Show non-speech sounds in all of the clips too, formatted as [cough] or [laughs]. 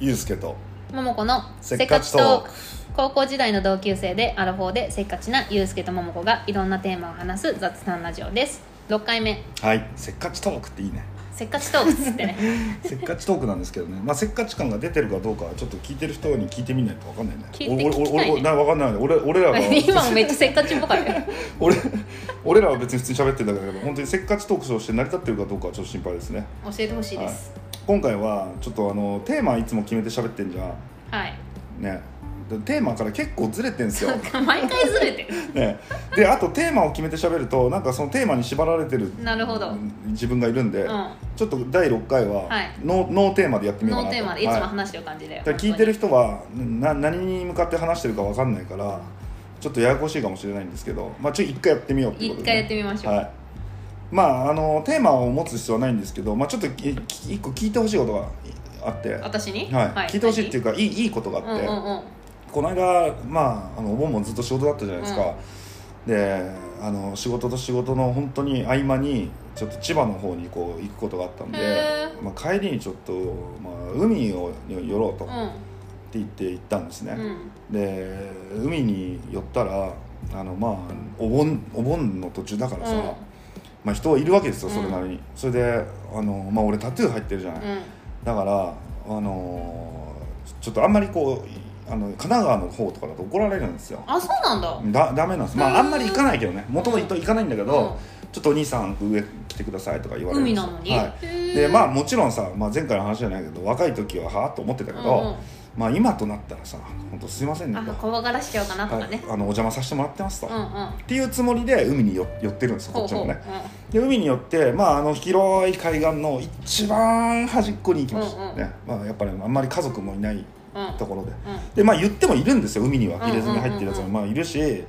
ゆうすけと。桃子のせっかちトーク。高校時代の同級生でアラフォーでせっかちなゆうすけと桃子がいろんなテーマを話す雑談ラジオです。6回目。はい。せっかちトークっていいね。せっかちトークっつってね。[laughs] せっかちトークなんですけどね、まあ、せっかち感が出てるかどうかはちょっと聞いてる人に聞いてみないと分かんないね。聞いて俺聞きたいね。俺俺な分かんない俺俺らが今もめっちゃせっかちっぽかったよ俺俺らは別に普通に喋ってるんだけど本当にせっかちトークとして成り立ってるかどうかはちょっと心配ですね。教えてほしいです。今回はちょっとあのテーマいつも決めて喋ってんじゃん。はい、ね。でテーマから結構ずれてんすよ、毎回ずれてる。[laughs] ね、であとテーマを決めて喋るとなんかそのテーマに縛られてるなるほど。自分がいるんで、うん。ちょっと第6回ははい。ノー,、ノーテーマでやってみようかなと。ノーテーマでいつもはい。話してる感じで、だから聞いてる人はな何に向かって話してるか分かんないからちょっとややこしいかもしれないんですけど、まあ、ちょ一回やってみようっていうことで、一回やってみましょう。はい。まああのテーマを持つ必要はないんですけど、まあ、ちょっとい一個聞いてほしいことがあって、はい。私に聞いてほしいっていうかいいいいことがあって、うんうんうん。この間、まあ、あのお盆もずっと仕事だったじゃないですか、であの仕事と仕事の本当に合間にちょっと千葉の方にこう行くことがあったんでへ、まあ、帰りにちょっと、まあ、海を寄ろうと。うん。って言って行ったんですね、うんで海に寄ったらあのまあお盆お盆の途中だからさ、うん。まあ、人はいるわけですようん。それなりに、それであの、まあ、俺タトゥー入ってるじゃない、うん。だからあのちょっとあんまりこうあの神奈川の方とかだと怒られるんですよ。あそうなんだ。だダメなんです。まああんまり行かないけどね。もともと行かないんだけど、うん。ちょっとお兄さん上来てくださいとか言われる海なのに。はい。でまあもちろんさ、まあ、前回の話じゃないけど若い時ははあと思ってたけど、うんうんまあ今となったらさ本当すいませんね。あと、怖がらしちゃうかなとかはい。ね、あのお邪魔させてもらってますと、っうんうん。ていうつもりで海に寄寄ってるんですよこほうほう。っちもねで海に寄って、まあ、あの広い海岸の一番端っこに行きました、うんうん。ね。まあ、やっぱりあんまり家族もいないうん。うんところで。うん。でまあ言ってもいるんですよ海には。入れ墨入ってるやつも。まあいるし、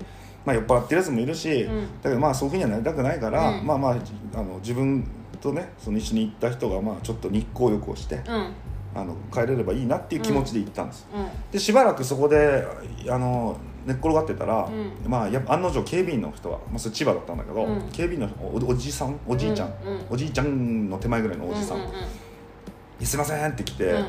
まあ、酔っ払ってるやつもいるし、うん。だけどまあそういうふうにはなりたくないから、うん。まあまああの自分とねその一緒に行った人がまあちょっと日光浴をして、うんあの帰れればいいなっていう気持ちで行ったんです、うん。でしばらくそこであの寝っ転がってたら、うまあ、や案の定警備員の人は、まあ、それ千葉だったんだけど、うん。警備員のおおじさんおじいちゃん、うん。うん。おじいちゃんの手前ぐらいのおじさん「うんうんすいません」って来て「うん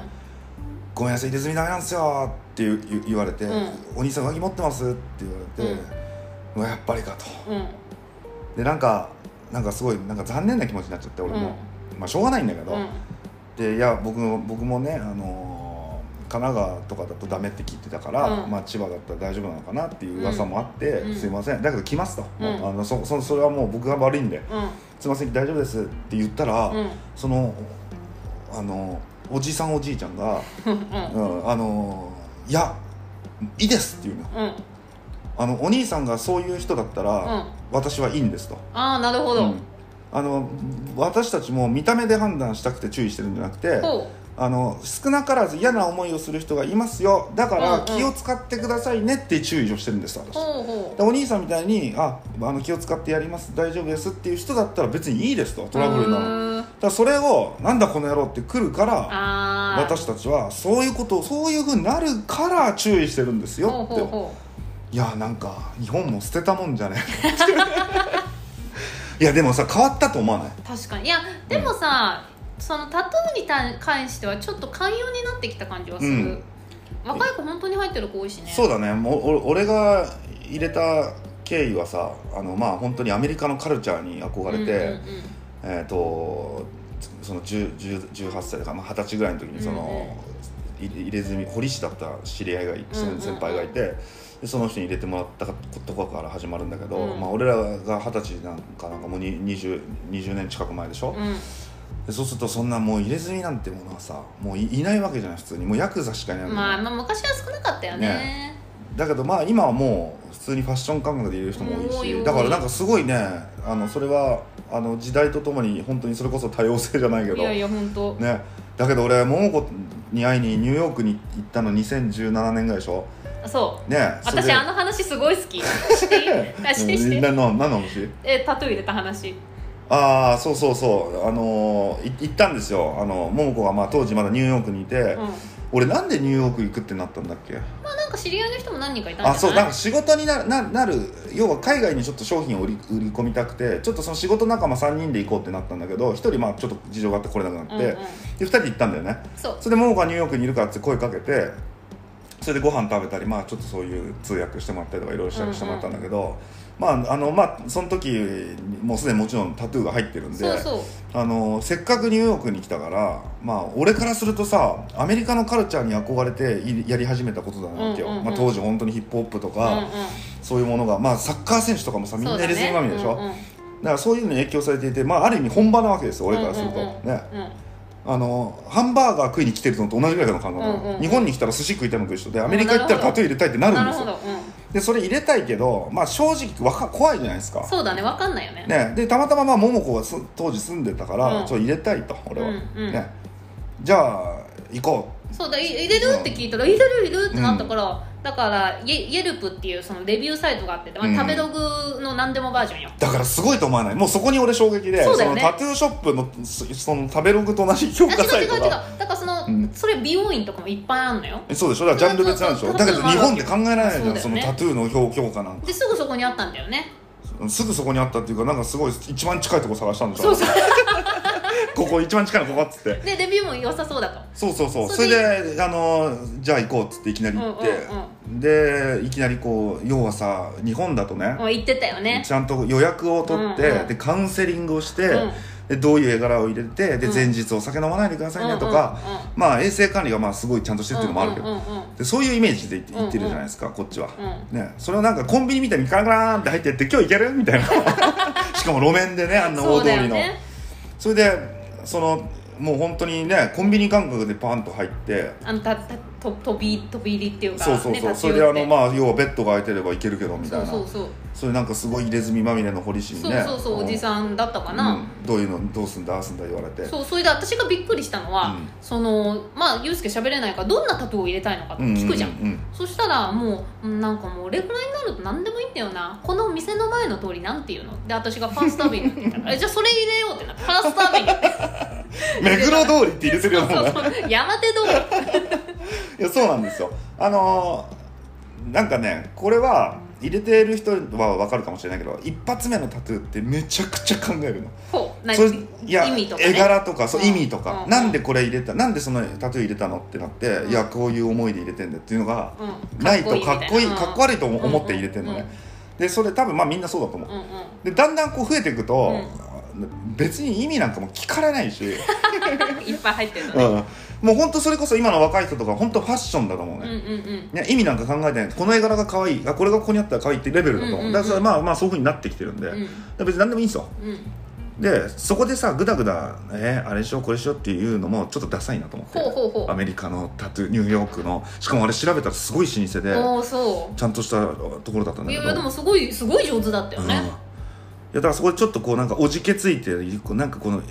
ごめんなさい入れ墨ダメなんですよ」って言われて、うんお兄さん上着持ってます?」って言われて「うわやっぱりか」と。うん。でなんかなんかすごいなんか残念な気持ちになっちゃって俺も、まあしょうがないんだけど、うんでいや僕も僕もね、あのー神奈川とかだとダメって聞いてたから、うん。まあ、千葉だったら大丈夫なのかなっていう噂もあって、うん。すいません。だけど来ますと、うん。あのそそそれはもう僕が悪いんでうん。すいません大丈夫ですって言ったら、うん。そのあのおじさんおじいちゃんが [laughs] うん「うん、あのーいやいいです」って言うの。うん。あのお兄さんがそういう人だったら、うん。私はいいんですと。ああなるほど、うんあの私たちも見た目で判断したくて注意してるんじゃなくてほあの少なからず嫌な思いをする人がいますよ。だから気を使ってくださいねって注意をしてるんですう私でお兄さんみたいにああの気を使ってやります大丈夫ですっていう人だったら別にいいですとうトラブルなのだからそれをなんだこの野郎って来るから私たちはそういうことそういうふうになるから注意してるんですよって。いやなんか日本も捨てたもんじゃね？え [laughs] いやでもさ変わったと思わない？う確かに。いやでもさ、そのタトゥーに対関してはちょっと寛容になってきた感じはする、うん。若い子本当に入ってる子多いしね。そうだね。もうお俺が入れた経緯はさあのまあ本当にアメリカのカルチャーに憧れて、うんうんうん。えっ、とその10 10 18歳とかまあ二十歳ぐらいの時にその、い入れ墨堀市だった知り合いがうんうん。先輩がいてでその人に入れてもらったところから始まるんだけど、うん。まあ、俺らが二十歳なんかなんかもうに 20, 20年近く前でしょ、うん。でそうするとそんなもう入れ墨なんてものはさもういいないわけじゃない普通に。もうヤクザしかいないまあ、まあ昔は少なかったよね。ね。だけどまあ今はもう普通にファッション感覚で入れる人も多いしだからなんかすごいねあのそれはあの時代とともに本当にそれこそ多様性じゃないけどいやいや本当、ね。だけど俺桃子に会いにニューヨークに行ったの2017年ぐらいでしょ？そう。ね私あの話すごい好き。[laughs] していい？あしてして何の話？えタトゥー入れた話。ああそうそうそう。あのーい行ったんですよ。あの桃子がまあ当時まだニューヨークにいて、うん。俺なんでニューヨーク行くってなったんだっけ？まあなんか知り合いの人も何人かいたんじあそうなんか仕事になななる。要は海外にちょっと商品を売り売り込みたくてちょっとその仕事仲間3人で行こうってなったんだけど1人まあちょっと事情があって来れなくなって、うんうん。で2人で行ったんだよね。そう。それで桃子がニューヨークにいるからって声かけてそれでご飯食べたりまあちょっとそういう通訳してもらったりとかいろいろしたりしてもらったんだけど、まああのまあその時もうすでにもちろんタトゥーが入ってるんでそうそう。あのせっかくニューヨークに来たからまあ俺からするとさアメリカのカルチャーに憧れていやり始めたことだなわけよ、うんうんうんまあ、当時本当にヒップホップとうんか、そういうものがまあサッカー選手とかもさみんな入れ墨まみれでしょ、そうだねだからそういうのに影響されていて、まあ、ある意味本場なわけですよ俺からすると、うんうんうんねうんうんあのハンバーガー食いに来てるのと同じぐらいの感覚なの、うんうんうん。日本に来たら寿司食いたいのと一緒でアメリカ行ったらタトゥー入れたいってなるんですよ。うでそれ入れたいけど、まあ、正直わか怖いじゃないですか。ん、そうだね。わかんないよね。ね、でたまたままあ桃子がす当時住んでたから、うん。ちょっと入れたいと俺は、うんうん。ね、じゃあ行こそうだい入れるって聞いたら入れる入れるってなったから、だからイェイェルプっていうそのレビューサイトがあって、まあうん。食べログの何でもバージョンよ。うだからすごいと思わない。もうそこに俺衝撃でそうだよね。のタトゥーショップのそその食べログと同じ評価サイう違う違うトが。だからその、うんそれ美容院とかもいっぱいあんのよ。えそうでしょだからジャンル別なんでしょ？だけど日本で考えられないじゃんそ,、ね。のタトゥーの評評価なんか。ですぐそこにあったんだよね。すぐそこにあったっていうかなんかすごい一番近いとこ探したんでしょ？そうそう [laughs] ここ一番近いのここっつって。でレビューも良さそうだと。そうそうそう。そそれであのじゃあ行こうっつっていきなり。行って、でいきなりこう要はさ日本だとね、もう言ってたよね。ちゃんと予約を取って、うんうんでカウンセリングをして、うん。でどういう絵柄を入れてでうん。前日お酒飲まないでくださいねとか、うんうんうんまあ衛生管理がまあすごいちゃんとしてるっていうのもあるけど、うんうんうん。でそういうイメージで言って言ってるじゃないですか、こっちは、うね、それをなんかコンビニみたいにカラカラーンって入ってって今日行けるみたいな。[laughs] しかも路面でねあんな大通りの。ねそれでそのもう本当にねコンビニ感覚でパンと入って。あのたたと飛び飛び入りっていうかそうそうそう、ねそれであのまあ要はベッドが空いてればいけるけどみたいな。そうそうそう。それなんかすごい入れ墨まみれの堀市にね。そうそうそうおじさんだったかな、うん。どういうのどうすんだああすんだ言われて。そうそれで私がびっくりしたのは、うん。そのまあユうスケ喋れないからどんなタトゥーを入れたいのかって聞くじゃん,、うううん。そしたらもううんなんかもうレフライになると何でもいいんだよな。この店の前の通りなんていうの。で私がファーストアベニューって言ったからえじゃあそれ入れようってなってファーストアベニュー。って [laughs] 目黒通りって入れてるような。もん山手通 [laughs] いやそうなんですよ。あのーなんかねこれは入れてる人は分かるかもしれないけど一発目のタトゥーってめちゃくちゃ考えるの。うね、絵柄とかそう、うん。意味とか、うんなんでこれ入れたなんでそのタトゥー入れたのってなって、うん。いやこういう思いで入れてんだっていうのが、うん。ないとかっこいいみたかっこ悪いと思って入れてんのね、でそれ多分まあみんなそうだと思う、うんうん。でだんだんこう増えていくと、うん別に意味なんかも聞かれないし、[laughs] いっぱい入ってるのうね、ん、もう本当それこそ今の若い人とか本当ファッションだと思うね、うん、うん意味なんか考えてない。この絵柄が可愛い。あこれがここにあったら可愛いってレベルだと思う,、うんうんうんだからまあまあそういうふうになってきてるんで、別に何でもいいんですよ。うん。でそこでさグダグダえーあれしようこれしようっていうのもちょっとダサいなと思って。ほうほうほう。アメリカのタトゥーニューヨークの。しかもあれ調べたらすごい老舗で。ちゃんとしたところだったんだけど。やいやでもすごいすごい上手だったようんやだからそこでちょっとこうなんかおじけついてこうなんかこの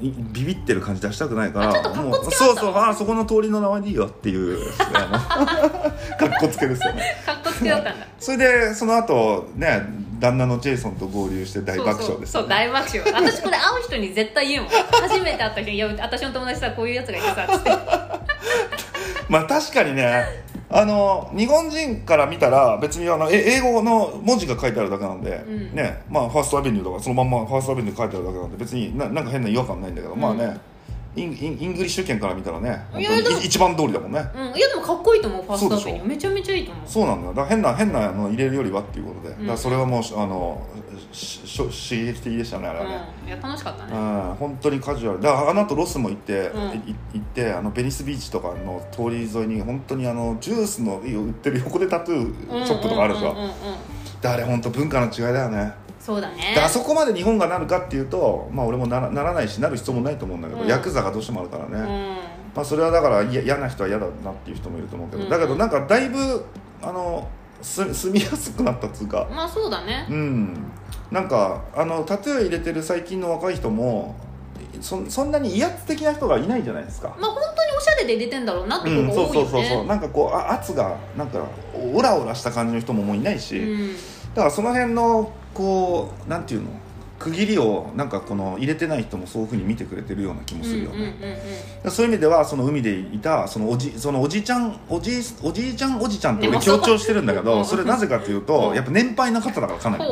ビビってる感じ出したくないからあちょっとかっこつけもうだった。そうそうあそこの通りの名前でいいよっていうかっこつけですよね。かっこつけだったんだそれでその後ね旦那のジェイソンと合流して大爆笑ですそうそう大爆笑。私これ会う人に絶対言うもん。初めて会った人に「いや私の友達さこういうやつがいてさ」つって。[laughs] まあ確かにねあの日本人から見たら別にあのえ英語の文字が書いてあるだけなんで、うん。ねまあファーストアベニューとかそのまんまファーストアベニュー書いてあるだけなんで別にななんか変な違和感ないんだけど、まあねインインイングリッシュ圏から見たらね一番通りだもんね。うんいやでもかっこいいと思うファーストアベニュー。めちゃめちゃいいと思う。そうなんだよ。だから変な変なの入れるよりはっていうことで、ん。だからそれはもうあのしし刺激的でしたねあれはね、うん。いや楽しかったね。うん、本当にカジュアル。だからあの後ロスも行って、うん。い行ってあのベニスビーチとかの通り沿いに本当にあのジュースの売ってる横でタトゥーショップとかあるでしょ、うんうんうんうん。であれ本当文化の違いだよねそうだね。であそこまで日本がなるかっていうとまあ俺もならならないしなる必要もないと思うんだけど、うん。ヤクザがどうしてもあるからね、うん。まあ、それはだからいや嫌な人は嫌だなっていう人もいると思うけど、うん。だけどなんかだいぶあのす住みやすくなったっつうか。まあそうだね。うん。なんかあのタトゥー入れてる最近の若い人もそそんなに威圧的な人がいないじゃないですか。まあ本当におしゃれで入れてんだろうなってうん、そうとこ多いよそうそうそうねなんかこうあ圧がなんかオラオラした感じの人ももういないし、うんだからその辺のこうなんていうの？区切りをなんかこの入れてない人もそういうふうに見てくれてるような気もするよね、うんうんうんうんそういう意味ではその海でいたそのおじそのおじちゃんおじおじいちゃんおじちゃんって俺強調してるんだけうんどそれなぜかといううん。とやっぱ年配の方だからかなり。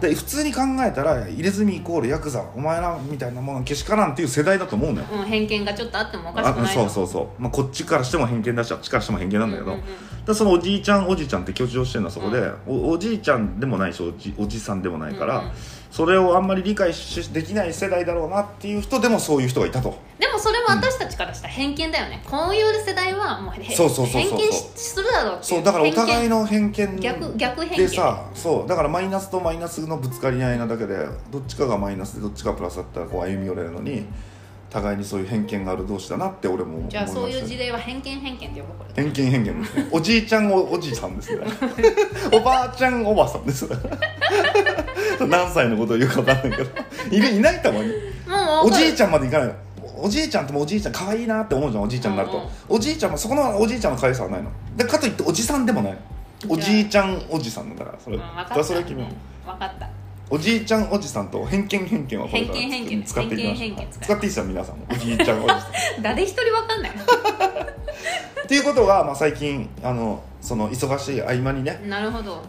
で普通に考えたら入れ墨イコールヤクザお前らみたいなものけしからんっていう世代だと思うのよ。うん、偏見がちょっとあってもおかしくあないそうそうそう、まあ、こっちからしても偏見だしあっちからしても偏見なんだけど、うんうんうん。でそのおじいちゃんおじちゃんって強調してるのはそこで、おおじいちゃんでもないしおじおじさんでもないから、うんうんそれをあんまり理解しできない世代だろうなっていう人でもそういう人がいたと。でもそれも私たちからしたら偏見だよね、こういう世代はもうへそうそうそうそう。偏見しするだろうっていそうだからお互いのの偏見逆逆偏見。でさそうだからマイナスとマイナスのぶつかり合いなだけでどっちかがマイナスでどっちかがプラスだったらこう歩み寄れるのに互いにそういう偏見がある同士だなって俺もじゃあそういう事例は偏見偏見って呼ぶこれ偏見偏見。ですねおじいちゃんおおじさんですね。[laughs] おばあちゃんおばさんです何歳のことを言うか分かんないけど。いるいないたまにもうゃおじいちゃんまでいかないの。おじいちゃんってもおじいちゃん可愛いなって思うじゃんおじいちゃんになると、うん。うんおじいちゃんもそこのおじいちゃんの可愛さはないの。でかといっておじさんでもない。のおじいちゃんおじさんだからそれ、うん、分かった。それは決め分かった。おじいちゃんおじさんと偏見偏見はこれから偏見偏見使っていきましょう。偏見偏見使って。いいですよ皆さんも。おじいちゃんおじさん。[laughs] 誰一人分かんない。っていうことが、まあ、最近あのその忙しい合間にね。なるほど。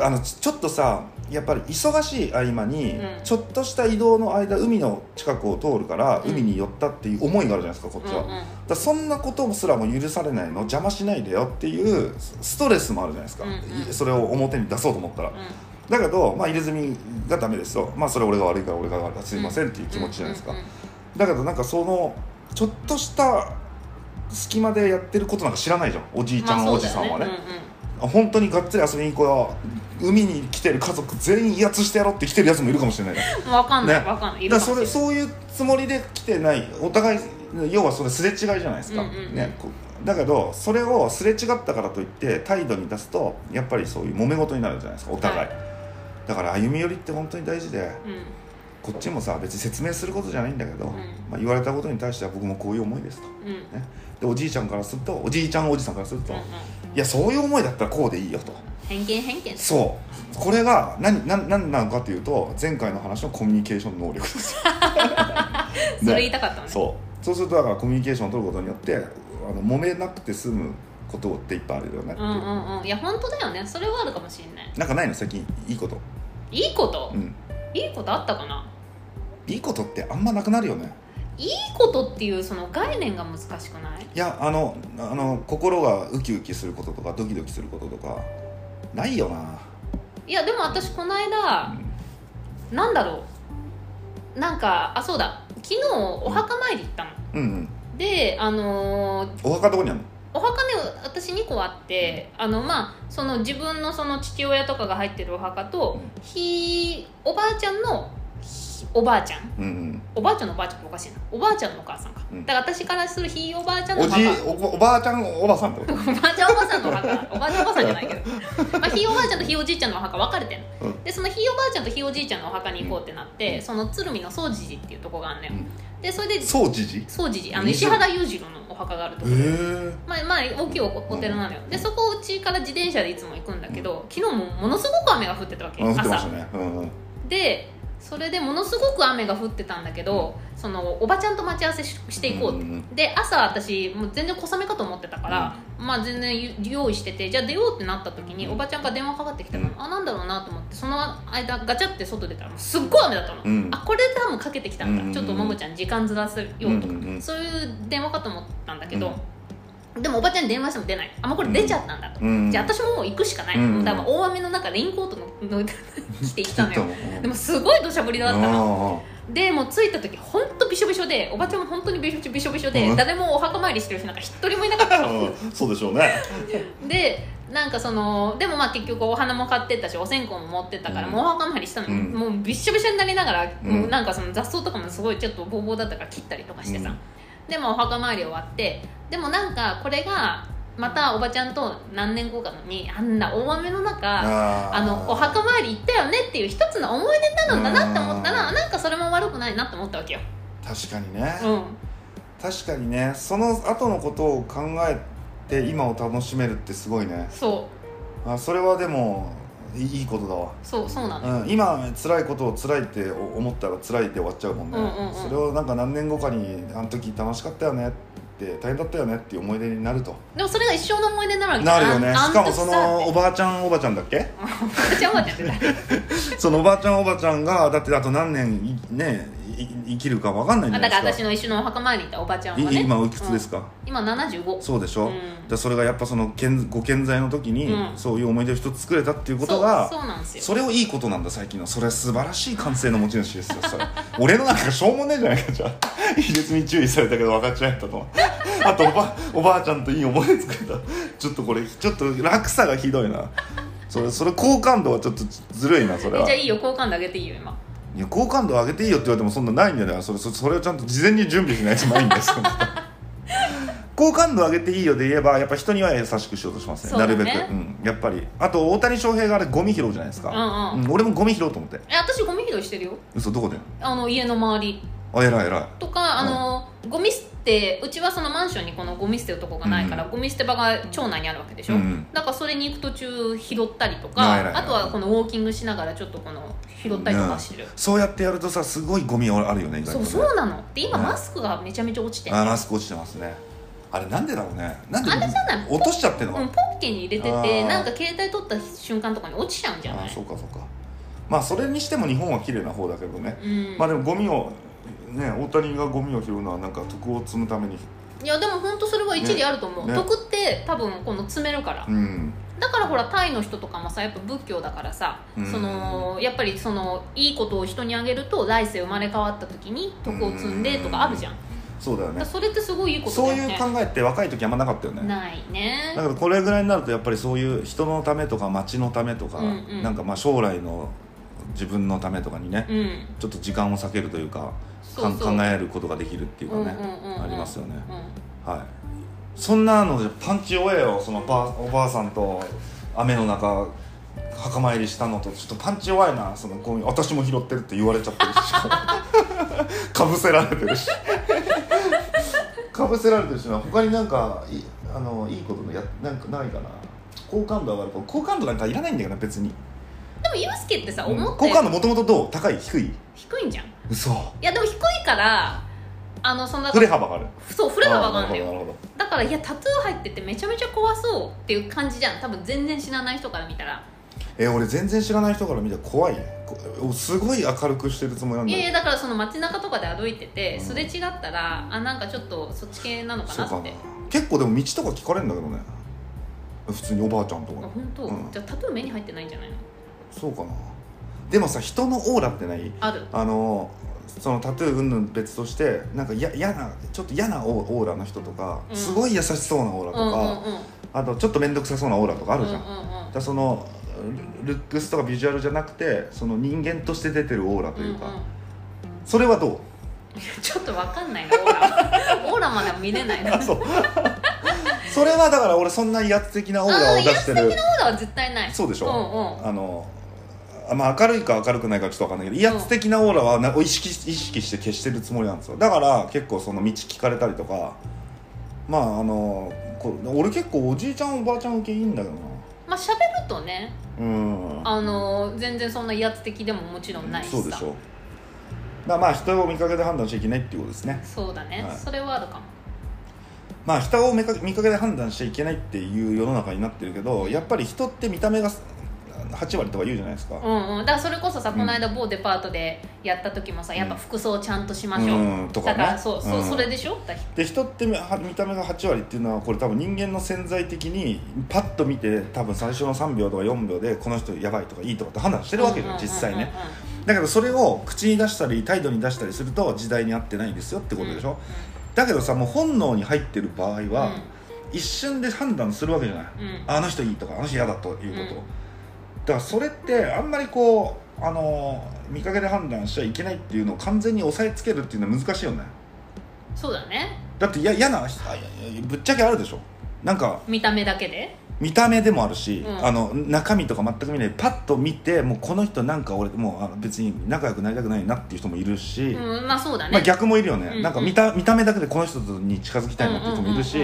あのちちょっとさやっぱり忙しい合間に、うん。ちょっとした移動の間海の近くを通るからうん。海に寄ったっていう思いがあるじゃないですかこっちは、うんうん。だそんなことすらも許されないの邪魔しないでよっていうストレスもあるじゃないですか、うんうん。いそれを表に出そうと思ったら、うだけど、まあ、入れ墨がダメですよ。まあそれ俺が悪いから俺が悪いすいませんっていう気持ちじゃないですか、うんうんうん。だけどなんかそのちょっとした隙間でやってることなんか知らないじゃん。おじいちゃん、まあおじさんはね、そうだよあ本当にがっつり遊びに行こう。海に来てる家族全員威圧してやろうって来てるやつもいるかもしれない分かんないね。分かんない。いだそれそういうつもりで来てない。お互い要はそれすれ違いじゃないですか、うんうんうん。ね、だけどそれをすれ違ったからといって態度に出すとやっぱりそういう揉め事になるじゃないですか。お互い、はい。だから歩み寄りって本当に大事で。うん。こっちもさ別に説明することじゃないんだけど、ん。まあ、言われたことに対しては僕もこういう思いですと、うん。うんね、でおじいちゃんからするとおじいちゃんおじさんからすると、うんいやそういう思いだったらこうでいいよと。偏見偏見そう。これが何何何なのかというと前回の話のコミュニケーション能力です。よ [laughs] それ言いたかったのね。そう。そうするとだからコミュニケーションを取ることによってあの揉めなくて済むことっていっぱいあるよねうんうんうん。いや本当だよね。それはあるかもしれない。なんかないの？最近いいこと。いいこと、うん。いいことあったかな？いいことってあんまなくなるよねいいことっていうその概念が難しくない？いやあのあの心がウキウキすることとかドキドキすることとかないよな、いやでも私この間なんだろう。なんかあそうだ。昨日お墓参り行ったの。うんうん。であのーお墓どこにあるの？お墓ね私2個あってあのまあその自分のその父親とかが入ってるお墓と、うん。ひおばあちゃんのひおばあちゃん？うんおばあちゃんのおばあちゃんっておかしいな。おばあちゃんのお母さんか、うん。だから私からするひいおばあちゃんうん、のおじ墓おおばあちゃんおばさんってこと？おばあちゃんおばさんのお墓。おばあちゃんおばさんじゃないけど、まあ、ひいおばあちゃんとひいおじいちゃんのお墓分かれてんの、うん。でそのひいおばあちゃんとひいおじいちゃんのお墓に行こうってなって、その鶴見の総持寺っていうとこがあんのよ、うん。でそれでそうじじ総持寺。あの石原裕次郎のお墓があるとこえ。まあ、まあ大きいおお寺なのよ。でそこうちから自転車でいつも行くんだけど昨日もものすごく雨が降ってたわけ。降ってまし朝たね。うんうん。でそれでものすごく雨が降ってたんだけどそのおばちゃんと待ち合わせししていこうって、うんうん。で朝私もう全然小雨かと思ってたから、まあ全然ゆ用意しててじゃあ出ようってなった時に、うん。おばちゃんが電話かかってきたから、うん。あなんだろうなと思ってその間ガチャって外出たらすっごい雨だったの、うん。あこれ多分かけてきたんだ、うんちょっとももちゃん時間ずらすようとか、うんうんうん。そういう電話かと思ったんだけど、でもおばちゃんに電話しても出ない。あもうこれ出ちゃったんだと、うん。じゃあ私ももう行くしかない、うん。もう多分大雨の中レインコートのの [laughs] 着て行ったのよ。うん。でもすごい土砂降りだったの。あでもう着いた時本当びしょびしょ。でおばちゃんも本当にびしょびしょびしょで、うん。誰もお墓参りしてる人なんか一人もいなかったあの。うん。そうでしょうね。[laughs] でなんかそのでもまあ結局お花も買ってったしお線香も持ってったから、うん。もうお墓参りしたの、うん。もうびっしょびしょになりながら、うん。もうなんかその雑草とかもすごいちょっとボーボーだったから切ったりとかしてさ、うんでもお墓参り終わってでもなんかこれがまたおばちゃんと何年後かにあんな大雨の中あのお墓参り行ったよねっていう一つの思い出なのだなって思ったらなんかそれも悪くないなって思ったわけよ、確かにね、うん、確かにね。その後のことを考えて今を楽しめるってすごいね。そあそれはでもいいことだわ。そうそうなのよ、うん、今辛いことを辛いって思ったら辛いって終わっちゃうもんね、うんうんうん。それをなんか何年後かにあの時楽しかったよねって大変だったよねっていう思い出になると。でもそれが一生の思い出になるわけなるよね。あしかもそのおばあちゃんおばちゃんだっけ？おばちゃんおばちゃんって。誰そのおばあちゃんおばちゃんがだってあと何年いねい生きるか分かんないんだからゃないですか？私の一緒のお墓参りに行ったおばちゃんはね。い今おいくつですか、うん。今75そうでしょ、うん。でそれがやっぱその健ご健在の時に、うん。そういう思い出を一つ作れたっていうことがそうなんですよ。それをいいことなんだ最近の。それは素晴らしい感性の持ち主ですよそれ。俺のなんかしょうもねえじゃないかじゃあ。入れ墨注意されたけど分かっちゃったとあとおばおばあちゃんといい思い出作れた。ちょっとこれちょっと落差がひどいな。それそれ好感度はちょっとずるいなそれは。えじゃあいいよ好感度上げていいよ今。いや好感度上げていいよって言われてもそんなないんだよそれそそれをちゃんと事前に準備しないとないんですよ。[laughs] 好感度上げていいよで言えばやっぱ人には優しくしようとしますねね。なるべく、うん、やっぱり。あと大谷翔平があれゴミ拾うじゃないですか、うんうん。俺もゴミ拾おうと思って。え私ゴミ拾いしてるよ。嘘どこで？あの家の周りあ偉い偉い。とかあの、ゴミ捨てうちはそのマンションにこのゴミ捨てるとこがないから、うん。ゴミ捨て場が町内にあるわけでしょ、うんだからそれに行く途中拾ったりとかあとはこのウォーキングしながらちょっとこの拾ったりとかして。る、そうやってやるとさすごいゴミあるよね意外とね。そうそうなの？で今ねマスクがめちゃめちゃ落ちてる、あマスク落ちてますね。あれなんでだろうね。なんであれじゃない？落としちゃってんのかな、うん、ポッケに入れててなんか携帯取った瞬間とかに落ちちゃうんじゃないあそうかそうかまあそれにしても日本は綺麗な方だけどね、うんまあでもゴミをね大谷がゴミを拾うのはなんか徳を積むために。いやでも本当それは一理あると思う、ねね。徳って多分この詰めるから、うん。だからほらタイの人とかもさやっぱ仏教だからさ、うん。そのやっぱりそのいいことを人にあげると来世生まれ変わった時に徳を積んでとかあるじゃん、そうだよね。それってすごいいいことそうだよねいう考えって若い時あんまなかったよね。ないね。だからこれぐらいになるとやっぱりそういう人のためとか町のためとか、うんうん。なんかまあ将来の自分のためとかにね、うん。ちょっと時間を割けるというか考えることができるっていうかね、ありますよね、うん。はい。そんなのでパンチ弱えよそのばおばあさんと雨の中墓参りしたのとちょっとパンチ弱いなそのゴミ私も拾ってるって言われちゃってるし。かぶせられてるしかぶせられてるし。な他になんかいあのいいことのやなんかないかな？好感度上がるか好感度なんかいらないんだよな別に、でもユースケってさうん思った好感よ度もともとどう？高い？低い？低いんじゃんい嘘やでも低いからあのそんな振れ幅がある。そう振れ幅があるんだよだからいやタトゥー入っててめちゃめちゃ怖そうっていう感じじゃん。多分全然知らない人から見たら。え俺全然知らない人から見たら怖い。こすごい明るくしてるつもりなんいだよ。やいやだからその街中とかで歩いてて、うん。すれ違ったらあなんかちょっとそっち系なのかそうか。ななって結構でも道とか聞かれるんだけどね。普通におばあちゃんとかあ本当、うん。じゃあタトゥー目に入ってないんじゃないの？そうかなでもさ人のオーラってない？ある。あのそのタトゥー云々別としてなんかや嫌なちょっと嫌なオオーラの人とか、うん。すごい優しそうなオーラとうんうんか、あとちょっと面倒くさそうなオーラとかあるじゃん、うんうんうん。だからそのルルックスとかビジュアルじゃなくてその人間として出てるオーラというか、んん。それはどう？ちょっとわかんないなオーラ [laughs] オーラまでは見れないな。あそう。それはだから俺そんな威圧的なオーラを出してる。オーラは絶対ない。そうでしょ、うんうん。あのあまあ、明るいか明るくないかちょっと分かんないけど威圧的なオーラはな意識意識して消してるつもりなんですよ。だから結構その道聞かれたりとかまああのこ俺結構おじいちゃんおばあちゃん受けいいんだけどな。まあ喋るとねうん。あの全然そんな威圧的でももちろんないしさ。そうでしょだまあ人を見かけで判断しちゃいけないっていうことですね。そうだね、はい。それはあるかも。まあ人を見か見かけで判断しちゃいけないっていう世の中になってるけどやっぱり人って見た目が8割とか言うじゃないですか、うんうん。だからそれこそさうん。この間某デパートでやった時もさやっぱ服装ちゃんとしましょう、うんとかね。だからそうそう、うん。それでしょ？だで人って見た目が8割っていうのはこれ多分人間の潜在的にパッと見て多分最初の3秒とか4秒でこの人やばいとかいいとかって判断してるわけじゃん実際ね。だけどそれを口に出したり態度に出したりすると時代に合ってないですよってことでしょ、だけどさもう本能に入ってる場合は、一瞬で判断するわけじゃない、うんうん。あの人いいとかあの人嫌だということ、うんだからそれってあんまりこうあの見かけで判断しちゃいけないっていうのを完全に押さえつけるっていうのは難しいよね。そうだね。だってや嫌なぶっちゃけあるでしょ。なんか見た目だけで見た目でもあるし、うん。あの中身とか全く見ない。パッと見てもうこの人なんか俺もうあの別に仲良くなりたくないなっていう人もいるし、うんまあそうだね。まあ、逆もいるよね、うんうんなん。か見た見た目だけでこの人に近づきたいなっていう人もいるし、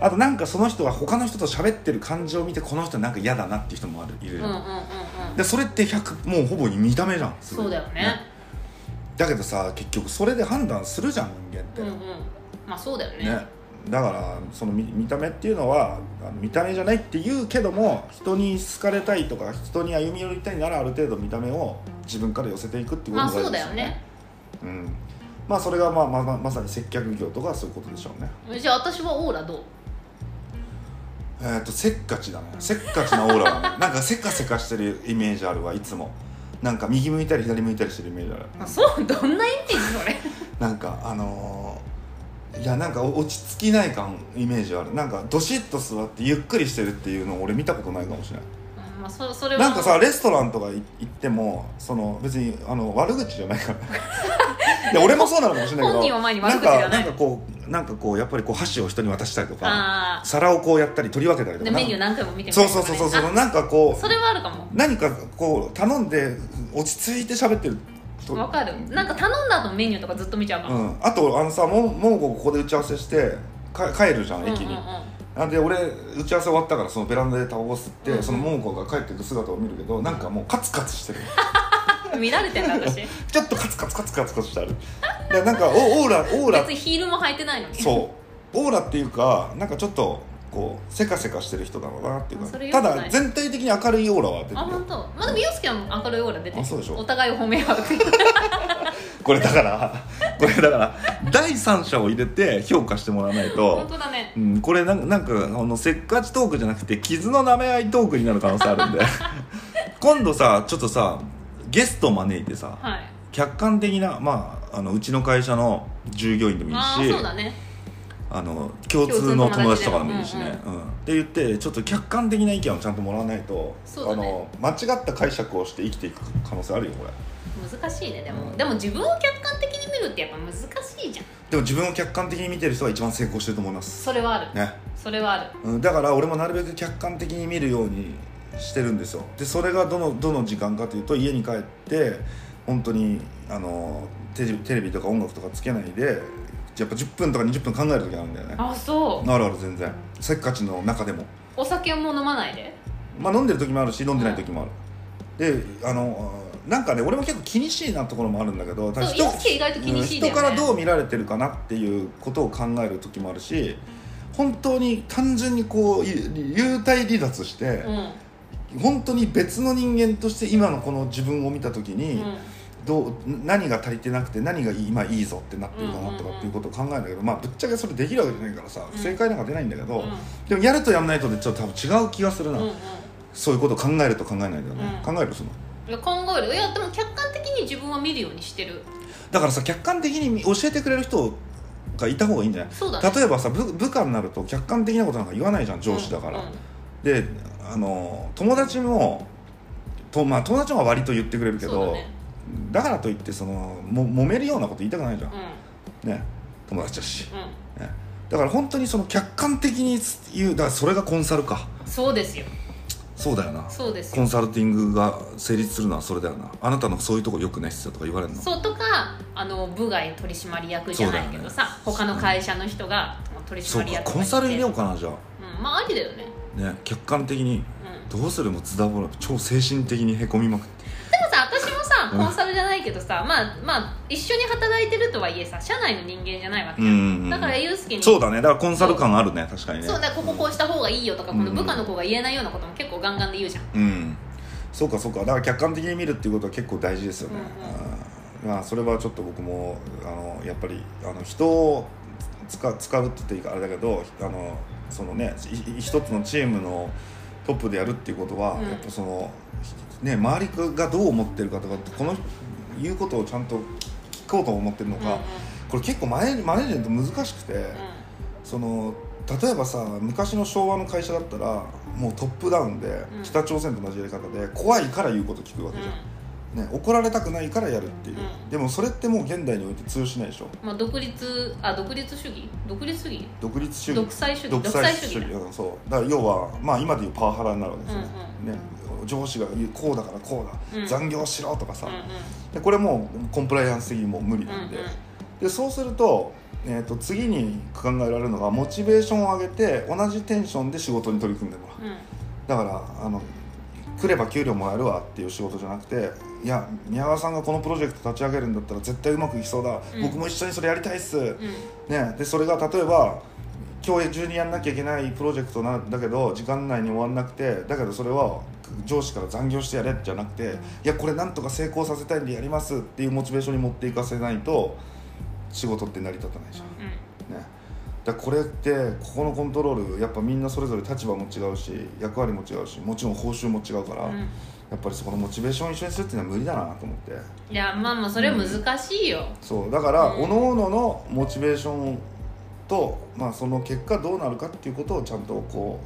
あとなんかその人が他の人と喋ってる感じを見てこの人なんか嫌だなっていう人もあるいる、うんうんうんでそれって100もうほぼ見た目じゃんそうだよね。だけどさ結局それで判断するじゃん人間って、うんうん。まあそうだよね。ねだからその見見た目っていうのはあの見た目じゃないって言うけども人に好かれたいとか人に歩み寄りたいならある程度見た目を自分から寄せていくっていうことまあが大事そうだよね。ですよね、うん。まあそれがまあまあまあまさに接客業とかそういうことでしょうね。じゃあ私はオーラどう？えー、とせっかちだね。せっかちなオーラはね。[laughs] なんかせかせかしてるイメージあるわいつも。なんか右向いたり左向いたりしてるイメージある。あそう？どんなイメージそれ。[laughs] なんかあのーいやなんか落ち着きない感イメージある。なんかどしっと座ってゆっくりしてるっていうのを俺見たことないかもしれない。うんまあそそれは。なんかさレストランとかい行ってもその別にあの悪口じゃないから。ね [laughs] いや俺もそうなのかもしれないけど本人を前に悪口じゃない。んかなんかこうなんかこうやっぱりこう箸を人に渡したりとかあ皿をこうやったり取り分けたりとかメニュー何回も見てみたそうりとかね。そうそうそうそうあなんかこうそれはあるかも。何かこう頼んで落ち着いて喋ってる。とわかる。なんか頼んだ後のメニューとかずっと見ちゃうかも、うん、あとあのさもうもうここで打ち合わせしてか帰るじゃん駅に、うんうん。うんなんで俺打ち合わせ終わったからそのベランダでタバコ吸って、うんうん。その桃子が帰っていく姿を見るけどなんかもうカツカツしてる。[laughs] 見られてんだ私。[laughs] ちょっとカツカツカツカツカツしてあるでなんかおオーラオーラ別にヒールも履いてないのにそうオーラっていうかなんかちょっとこうせかせかしてる人だろうなっていうかただ全体的に明るいオーラは出てるあ本当。まあでも洋介は明るいオーラ出てる。あそうでしょ。お互いを褒め合う。っていうこれだから。これだから。第三者を入れて評価してもらわないと。本当だね。うん、これなんなんかあのせっかちトークじゃなくて傷の舐め合いトークになる可能性あるんで。[laughs] 今度さちょっとさゲスト招いてさはい。客観的な、まあ、あのうちの会社の従業員でもいいしそうだねあの共通の友達とかでもいいしね、共うん。って言ってちょっと客観的な意見をちゃんともらわないと、ね。あの間違った解釈をして生きていく可能性あるよこれ。難しいねでも、うん。でも自分を客観的に見るってやっぱ難しいじゃん。でも自分を客観的に見てる人が一番成功してると思います。それはある。ね。それはある。うん。だから俺もなるべく客観的に見るようにしてるんですよ。でそれがどのどの時間かというと家に帰って本当にあのテレビテレビとか音楽とかつけないでやっぱ10分とか20分考える時あるんだよね。あそう。あるある全然。せっかちの中でも。お酒も飲まないで？まあ飲んでる時もあるし飲んでない時もある、であのなんかね俺も結構気にしいなところもあるんだけどただそう洋介意外と気にしいだよね。人からどう見られてるかなっていうことを考える時もあるし本当に単純にこうゆ幽体離脱して、うん。本当に別の人間として今のこの自分を見た時に、うんどう何が足りてなくて何が今いいぞってなってるかなとかっていうことを考えるんだけど、まあぶっちゃけそれできるわけじゃないからさ、うん。正解なんか出ないんだけど、うん。でもやるとやんないとでちょっと多分違う気がするな、うんうん。そういうことを考えると考えないんだよね、うん。考えるその。考えるいやでも客観的に自分は見るようにしてる。だからさ客観的に教えてくれる人がいた方がいいんじゃない？ね。例えばさ部部下になると客観的なことなんか言わないじゃん上司だから、うんうんであの友達もと、まあ、友達も割と言ってくれるけどねだからといってそのも揉めるようなこと言いたくないじゃん、うね。友達だし、んうん。ね、だから本当にその客観的に言うだからそれがコンサルか。そうですよ。そうだよな。そうですよ。コンサルティングが成立するのはそれだよな。あなたのそういうとこよくないっすよとか言われるの。そうとかあの部外取締役じゃないけどさ、ね他の会社の人が取締役とコンサル入れようう、かなじゃうん、まあありだよね、あね。客観的にうん、どうする？も津田ボラ超精神的にへこみまくって。でもさ私もコンサルじゃないけどさ、まあまあ一緒に働いてるとはいえさ社内の人間じゃないわけじゃん、だからユースケにそうだね。だからコンサル感あるね。確かにね。そうだこここうした方がいいよとか、うん。この部下の子が言えないようなことも結構ガンガンで言うじゃん。うん。そうかそうか。だから客観的に見るっていうことは結構大事ですよね、うんうん。まあそれはちょっと僕もあのやっぱりあの人を使う使うって言っていいかあれだけどあのそのねい一つのチームのトップでやるっていうことは、うん。やっぱそのね周りがどう思ってるかとかこの言うことをちゃんと聞こうと思ってるのか、うんうん。これ結構マネマネージメント難しくて、その例えばさ昔の昭和の会社だったらもうトップダウンで、うん。北朝鮮と同じやり方で怖いから言うこと聞くわけじゃん、ね、怒られたくないからやるっていう、うん。でもそれってもう現代において通用しないでしょ。まあ、独立あ独立主義？独立主義？独立主義。独裁主義？独裁主義。独裁主義だ。うんそう。だから要はまあ今でいうパワハラになるわけですよね,、うん。ね上司が言うこうだからこうだ、うん。残業しろとかさ、うんうん。でこれもうコンプライアンス的にもう無理なんんうん。でそうすると,、えー、と次に考えられるのがモチベーションを上げて同じテンションで仕事に取り組んでもらううん。だからあの来れば給料もらえるわっていう仕事じゃなくていや宮川さんがこのプロジェクト立ち上げるんだったら絶対うまくいきそうだ、うん。僕も一緒にそれやりたいっす、うん。ね、でそれが例えば今日中にやんなきゃいけないプロジェクトなんだけど時間内に終わんなくてだけどそれは上司から残業してやれじゃなくて、いやこれなんとか成功させたいんでやりますっていうモチベーションに持っていかせないと仕事って成り立たないじゃん、うん。ね、だこれってここのコントロールやっぱみんなそれぞれ立場も違うし役割も違うしもちろん報酬も違うから、うん。やっぱりそこのモチベーションを一緒にするっていうのは無理だなと思って。いやまあまあそれは難しいよ、そう。だから、うん。各々のモチベーションと、まあ、その結果どうなるかっていうことをちゃんとこ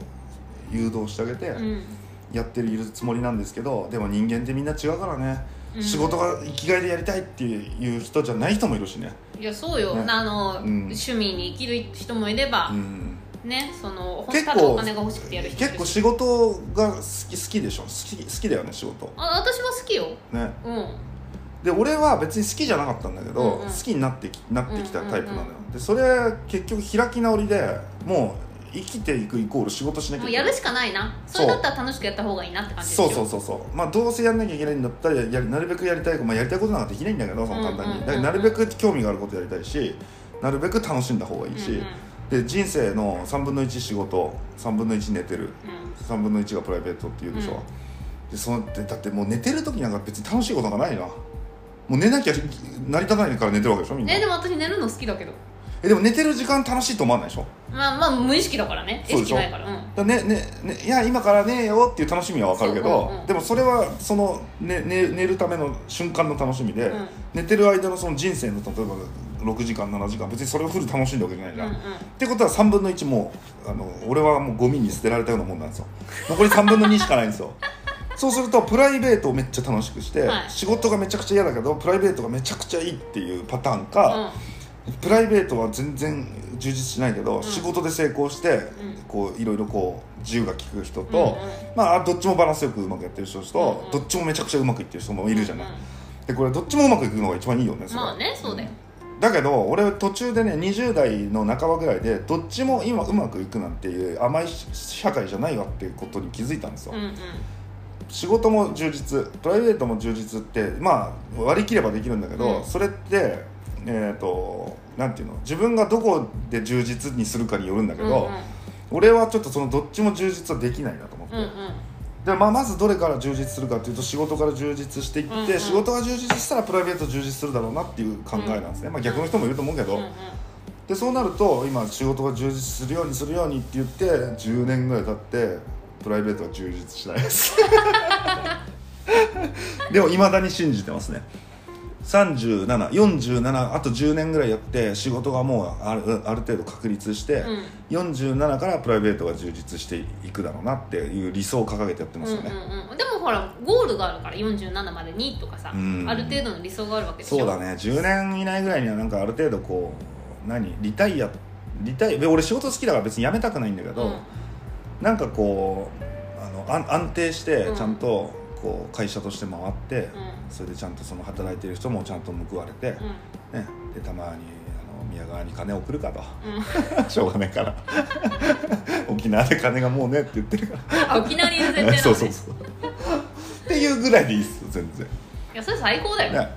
う誘導してあげてうんやってるつもりなんですけどでも人間ってみんな違うからね、うん。仕事が生きがいでやりたいっていう人じゃない人もいるしね。いやそうよ、ね。あの、うん。趣味に生きる人もいれば、うん。ねその結構お金が欲しくてやる人結構仕事が好き好きでしょ？好き好きだよね仕事。あ私は好きよ。ね。うん。で俺は別に好きじゃなかったんだけど、うんうん。好きになってきなってきたタイプなのよ、でそれ結局開き直りでもう生きていくイコール仕事しなきゃいけない。るしかないな。それだったら楽しくやった方がいいなって感じでそう。そうそうそうまあどうせやんなきゃいけないんだったらやなるべくやりたいまあやりたいことなんかできないんだけどその簡単に、うんうんうんうん。だからなるべく興味があることやりたいしなるべく楽しんだ方がいいし、うんうんで人生の3分の1仕事3分の1寝てるう3分の1がプライベートっていうでしょ、うん。でそのでだってもう寝てる時なんか別に楽しいことがないなもう寝なきゃ成り立たないから寝てるわけでしょみんな。んねでも私寝るの好きだけどえでも寝てる時間楽しいと思わないでしょ？まあまあ無意識だからね。意そうでしょ？識ないから。うん。だねねねいや今からねえよっていう楽しみはわかるけど、そううん。うんでもそれはその、ねね、寝るための瞬間の楽しみで、うん。寝てる間のその人生の例えば6時間7時間別にそれをフル楽しんだわけじゃないじゃん、うんうん。ってことは3分の1もうあの俺はもうゴミに捨てられたようなもんなんですよ。残り3分の2しかないんですよ。[laughs] そうするとプライベートをめっちゃ楽しくして、はい。仕事がめちゃくちゃ嫌だけどプライベートがめちゃくちゃいいっていうパターンか、うプライベートは全然充実しないけど、仕事で成功して、こういろいろこう自由が利く人と、うんうん。まあどっちもバランスよくうまくやってる人と、うんうん。どっちもめちゃくちゃうまくいってる人もいるじゃない、うんでこれどっちもうまくいくのが一番いいよねそれ。まあねそうだよ。だけど俺途中でね20代の半ばぐらいでどっちも今うまくいくなんていう甘い社会じゃないわっていうことに気づいたんですよ、うんうん。仕事も充実プライベートも充実ってまあ割り切ればできるんだけど、うん。それってえっ、となんていうの？自分がどこで充実にするかによるんだけど、うんうん。俺はちょっとそのどっちも充実はできないなと思って、うんうん。でまあ、まずどれから充実するかっていうと仕事から充実していって、うんうん。仕事が充実したらプライベート充実するだろうなっていう考えなんですね、まあ、逆の人もいると思うけど、うんうん。でそうなると今仕事が充実するようにするようにって言って10年ぐらい経ってプライベートは充実しないです。[laughs] [laughs] でもいまだに信じてますね3747あと10年ぐらいやって仕事がもうあるある程度確立して、47からプライベートが充実していくだろうなっていう理想を掲げてやってますよね、うんうんうん、でもほらゴールがあるから47までにとかさ、うん。ある程度の理想があるわけでしょ？そうだね。10年以内ぐらいにはなんかある程度こう何？リタイアリタイア俺仕事好きだから別に辞めたくないんだけど、うん。なんかこうあの安安定してうん。ちゃんとこう会社として回って、うん。それでちゃんとその働いてる人もちゃんと報われて、うん。ね、でたまにあの宮川に金送るかと。うん。[laughs] しょうがないから。[laughs] 沖縄で金がもうねって言ってるかあ沖縄にいる前提なのね。[laughs] そうそうそう。っていうぐらいでいいっすよ全然、いやそれ最高だよ、ね。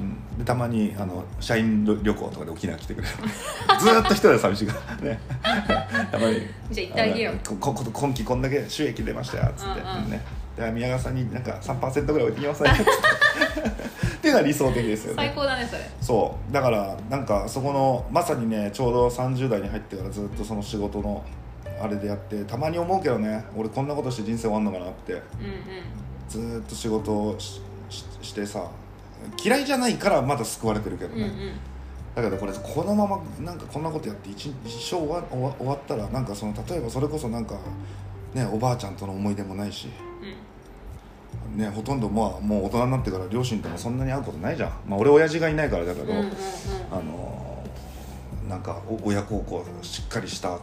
うん、でたまにあの社員旅行とかで沖縄来てくれる。ずーっと一人で寂しいから。ね。たまに。じゃあ行ってあげよう。今期こんだけ収益出ましたよっつって、うんうん。ねで宮川さんになんか3%ぐらい置いてきますねっていうのは理想的ですよ最ね高だねそれ。そう。だからなんかそこのまさにねちょうど30代に入ってからずっとその仕事のあれでやってたまに思うけどね俺こんなことして人生終わんのかなって。うんうん。ずーっと仕事をしししてさ嫌いじゃないからまだ救われてるけどね、うんうん。だけどこれこのままなんかこんなことやって一一生終わ終わ終わったらなんかその例えばそれこそなんかねおばあちゃんとの思い出もないし、ね、ほとんどまあもう大人になってから両親ともそんなに会うことないじゃん、まあ、俺親父がいないからだけど、うんうんうん。うんあのーなんかお親孝行しっかりした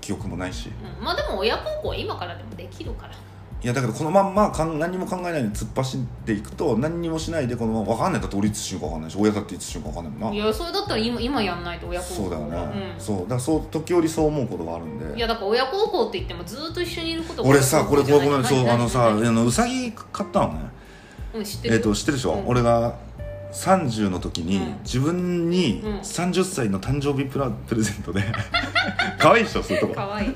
記憶もないし。うん。まあでも親孝行は今からでもできるからいやだけどこのまんまかん何にも考えないで突っ走っていくと何にもしないでこのまま分かんない。だって俺いつ死ぬか分かんないし親だっていつ死ぬか分かんないもんな。いやそれだったら今今やんないと親孝行。そうだよね、うん。そう。だからそう時折そう思うことがあるんで。いやだから親孝行って言ってもずっと一緒にいることが俺さこれこれごめん何そうあのさあ何のうさぎ買ったのね。うん知ってる？えっ、と知ってるでしょ、うん。俺が30の時に、うん。自分にうん。30歳の誕生日プラプレゼントで。[laughs] 可愛いでしょ？そういうとこ。かわい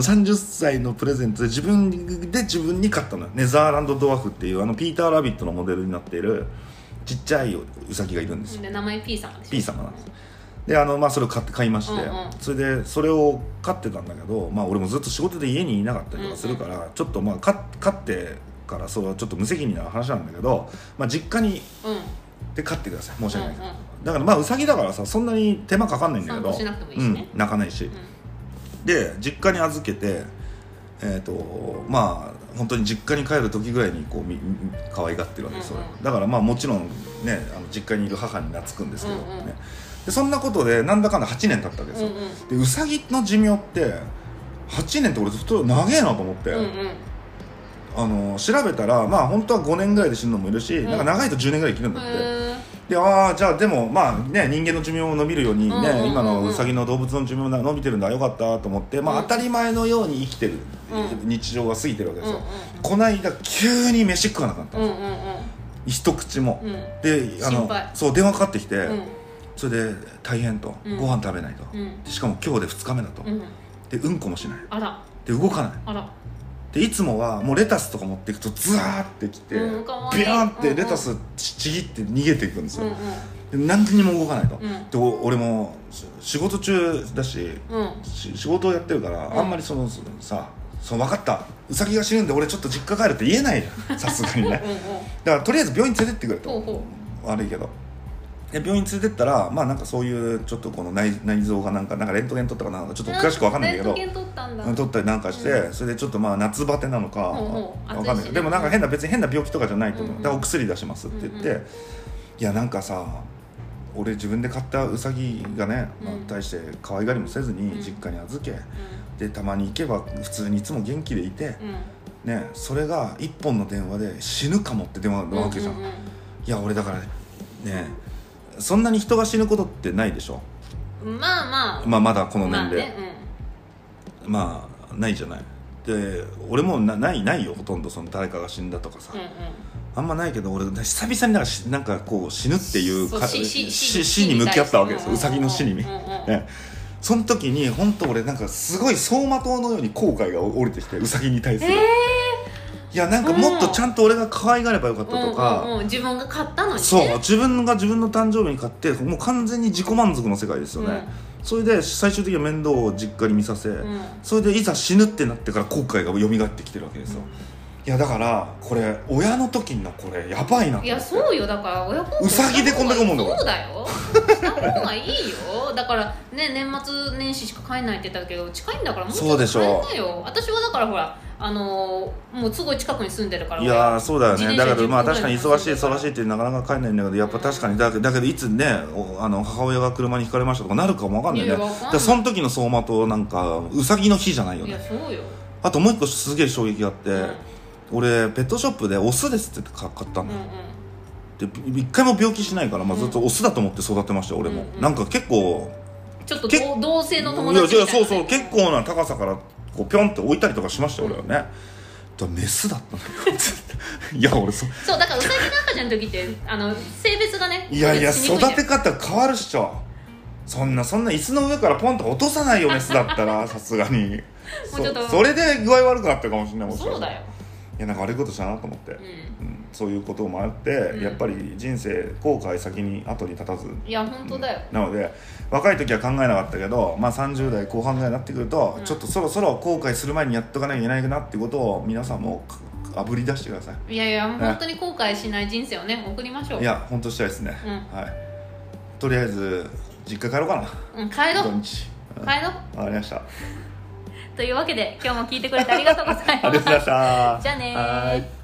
30歳のプレゼントで自分で自分に買ったのよ。ネザーランドドワーフっていうあのピーター・ラビットのモデルになっているちっちゃいうさぎがいるんですよ。で名前 P 様でしょ？P 様なんですであの、まあ、それを買って買いまして、うんうん。それでそれを飼ってたんだけど、まあ、俺もずっと仕事で家にいなかったりとかするから、ちょっとまあ飼飼ってからそれはちょっと無責任な話なんだけど、まあ、実家にうん。で飼ってください。申し訳ないうんうん。だからまあうさぎだからさそんなに手間かかんないんだけど。うん、泣かないし、で実家に預けてえっ、とまあ本当に実家に帰る時ぐらいにこうみみ可愛がってるわけですよ、うんうん。だからまあもちろんねあの実家にいる母に懐くんですけど、うんうんね。でそんなことでなんだかんだ8年経ったわけですよ、うんうん。でうさぎの寿命って8年って俺ずっと長えなと思って、うんうん。あの調べたらまあ本当は5年ぐらいで死ぬのもいるし、んなんか長いと10年ぐらい生きるんだって、へでああじゃあでもまあね人間の寿命も伸びるようにね、うんうんうんうん。今のウサギの動物の寿命も伸びてるんだよかったと思って、まあ、うん当たり前のように生きてる、うん。日常が過ぎてるわけですよ、うんうんこの間急に飯食わなかったんですよ、うんうん一口も、であのそう電話かかってきて、うん。それで大変と、うん。ご飯食べないと、しかも今日で2日目だと、うん。でうんこもしない。あら。で動かない。あらでいつもはもうレタスとか持っていくとズワーってきて、うんビャーンってレタスちちぎって逃げていくんですよ、うんで何にも動かないと、うん。でお俺もし仕事中だしうん。うんし仕事をやってるから、うん。あんまりそのさそう分かった。ウサギが死ぬんで俺ちょっと実家帰るって言えないじゃん。さすがにね。うんうんだからとりあえず病院連れてってくれと。悪いけどで病院連れてったらまあなんかそういうちょっとこの内内臓がなんかなんかレントゲン取ったかなんかちょっと詳しく分かんないけどレントゲン取ったんだ。取ったりなんかして、それでちょっとまあ夏バテなのか分かんな暑いしね。い。でもなんか変な別に変な病気とかじゃないと思う、うんうん。だからお薬出しますって言って、うんういやなんかさ俺自分で買ったウサギがね、まあうん対して可愛がりもせずにうん。実家に預け、でたまに行けば普通にいつも元気でいて、うん。ね、それが一本の電話で死ぬかもって電話なわけじゃん、うんうん。いや俺だからねそんなに人が死ぬことってないでしょ、うんまあまあ。まあ、まだこの年齢、まあねまあないじゃない。で俺もなないないよほとんど。その誰かが死んだとかさ、うんうん。あんまないけど俺久々になんかしなんかこう死ぬっていうか死に向き合ったわけですよ。うんうさぎの死に、うんうんね、その時に本当俺なんかすごい走馬灯のように後悔が降りてきてうさぎに対する、えいやなんかもっとちゃんと俺が可愛がればよかったとか、うんうんうん自分が買ったのにねそう自分が自分の誕生日に買ってもう完全に自己満足の世界ですよね、それで最終的には面倒を実家に見させ、それでいざ死ぬってなってから後悔が蘇ってきてるわけですよ、いやだからこれ親の時のこれやばいないやそうよだから親孝行うさぎでこんだけ思うんだそうだよした方がいいよだからね年末年始しか帰んないって言ったけど近いんだからもうちょっとそうでしょ帰んなよ私はだからほらあのーもうすごい近くに住んでるから。いやーそうだよね。だけどまあ10分確かに忙しい忙しいってなかなか帰んないんだけどやっぱ確かにだけだけどいつねおあの母親が車にひかれましたとかなるかもわかんないね。だその時の走馬灯なんかうさぎの日じゃないよいやねそうよ。あともう一個すげえ衝撃があって、うん。俺ペットショップでオスですって買ったの、うんうん。で一回も病気しないから、まあ、ずっとオスだと思って育てましたよ俺も、うんうん。なんか結構ちょっとけ同同性の友達みたいないやそうそう結構な高さからこうピョンって置いたりとかしましたよ俺はね、だからメスだったのよ。[laughs] いや俺そそうだからうさぎの赤ちゃんの時ってあの性別がねいやいや育て方変わるっしょ。そんなそんな椅子の上からポンと落とさないよメスだったらさすがに。もうちょっとそそれで具合悪くなってるかもしれないもしかしたらそうだよいやなんか悪いことしたなと思って、ううんそういうこともあって、うん。やっぱり人生後悔先に後に立たず。んいや本当だよ。なので若い時は考えなかったけど、まあ、30代後半ぐらいになってくると、うん。ちょっとそろそろ後悔する前にやっとかなきゃいけないなってことを皆さんもあぶり出してください。いやいや本当に後悔しない人生をね送りましょう。いや本当したいですね、うん。はい。とりあえず実家帰ろうかな。うん帰ろう。帰ろう。わかりましたというわけで今日も聞いてくれてありがとうございます。じゃあね